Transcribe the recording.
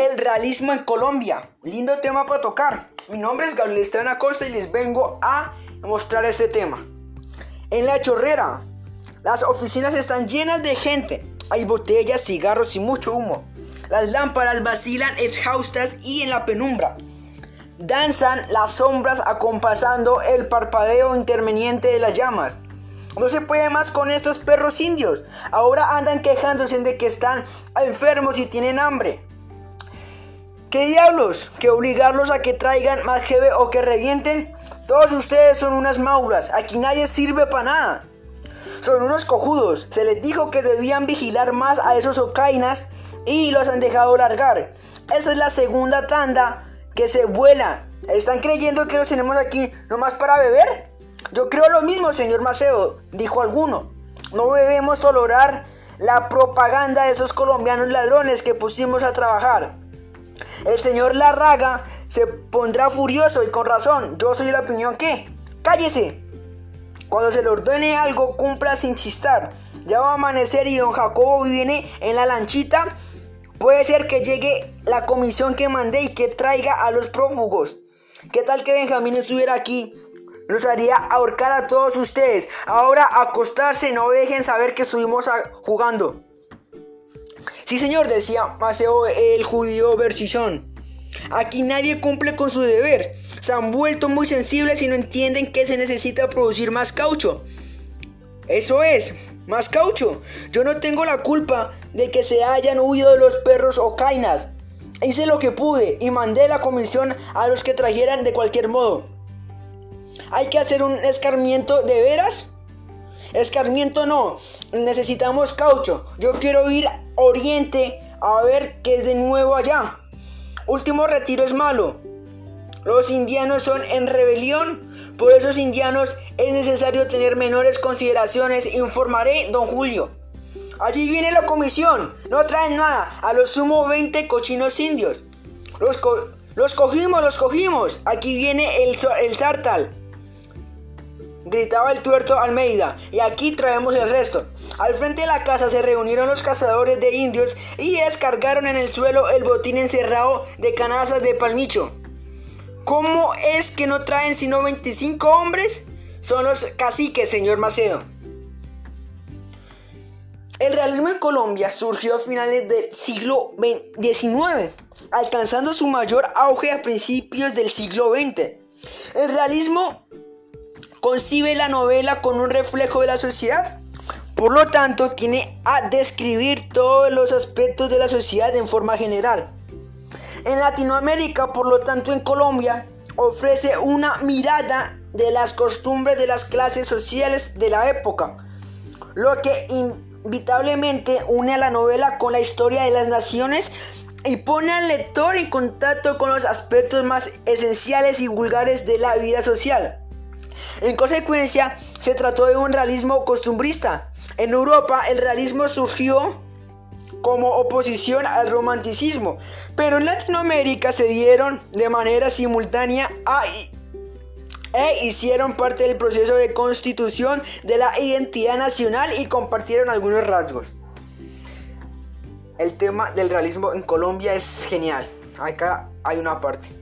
El realismo en Colombia. Lindo tema para tocar. Mi nombre es Gabriel Esteban Acosta y les vengo a mostrar este tema. En la chorrera, las oficinas están llenas de gente. Hay botellas, cigarros y mucho humo. Las lámparas vacilan exhaustas y en la penumbra. Danzan las sombras acompasando el parpadeo interveniente de las llamas. No se puede más con estos perros indios. Ahora andan quejándose de que están enfermos y tienen hambre. ¿Qué diablos? ¿Que obligarlos a que traigan más jeve o que revienten? Todos ustedes son unas maulas. Aquí nadie sirve para nada. Son unos cojudos. Se les dijo que debían vigilar más a esos ocainas y los han dejado largar. Esta es la segunda tanda que se vuela. ¿Están creyendo que los tenemos aquí nomás para beber? Yo creo lo mismo, señor Maceo, dijo alguno. No debemos tolerar la propaganda de esos colombianos ladrones que pusimos a trabajar. El señor Larraga se pondrá furioso y con razón. Yo soy de la opinión que... ¡Cállese! Cuando se le ordene algo, cumpla sin chistar. Ya va a amanecer y don Jacobo viene en la lanchita. Puede ser que llegue la comisión que mandé y que traiga a los prófugos. ¿Qué tal que Benjamín estuviera aquí? Los haría ahorcar a todos ustedes. Ahora acostarse, no dejen saber que estuvimos jugando. Sí, señor, decía Maceo el judío Berchichón. Aquí nadie cumple con su deber. Se han vuelto muy sensibles y no entienden que se necesita producir más caucho. Eso es, más caucho. Yo no tengo la culpa de que se hayan huido los perros o cainas. Hice lo que pude y mandé la comisión a los que trajeran de cualquier modo. ¿Hay que hacer un escarmiento de veras? Escarmiento no, necesitamos caucho. Yo quiero ir a Oriente a ver qué es de nuevo allá. Último retiro es malo. Los indianos son en rebelión. Por esos indianos es necesario tener menores consideraciones. Informaré, don Julio. Allí viene la comisión. No traen nada. A los sumo 20 cochinos indios. Los, los cogimos, los cogimos. Aquí viene el, el sartal gritaba el tuerto Almeida, y aquí traemos el resto. Al frente de la casa se reunieron los cazadores de indios y descargaron en el suelo el botín encerrado de canastas de palmicho. ¿Cómo es que no traen sino 25 hombres? Son los caciques, señor Macedo. El realismo en Colombia surgió a finales del siglo XIX, alcanzando su mayor auge a principios del siglo XX. El realismo concibe la novela con un reflejo de la sociedad. Por lo tanto, tiene a describir todos los aspectos de la sociedad en forma general. En Latinoamérica, por lo tanto en Colombia, ofrece una mirada de las costumbres de las clases sociales de la época, lo que inevitablemente une a la novela con la historia de las naciones y pone al lector en contacto con los aspectos más esenciales y vulgares de la vida social. En consecuencia, se trató de un realismo costumbrista. En Europa, el realismo surgió como oposición al romanticismo, pero en Latinoamérica se dieron de manera simultánea e hicieron parte del proceso de constitución de la identidad nacional y compartieron algunos rasgos. El tema del realismo en Colombia es genial. Acá hay una parte.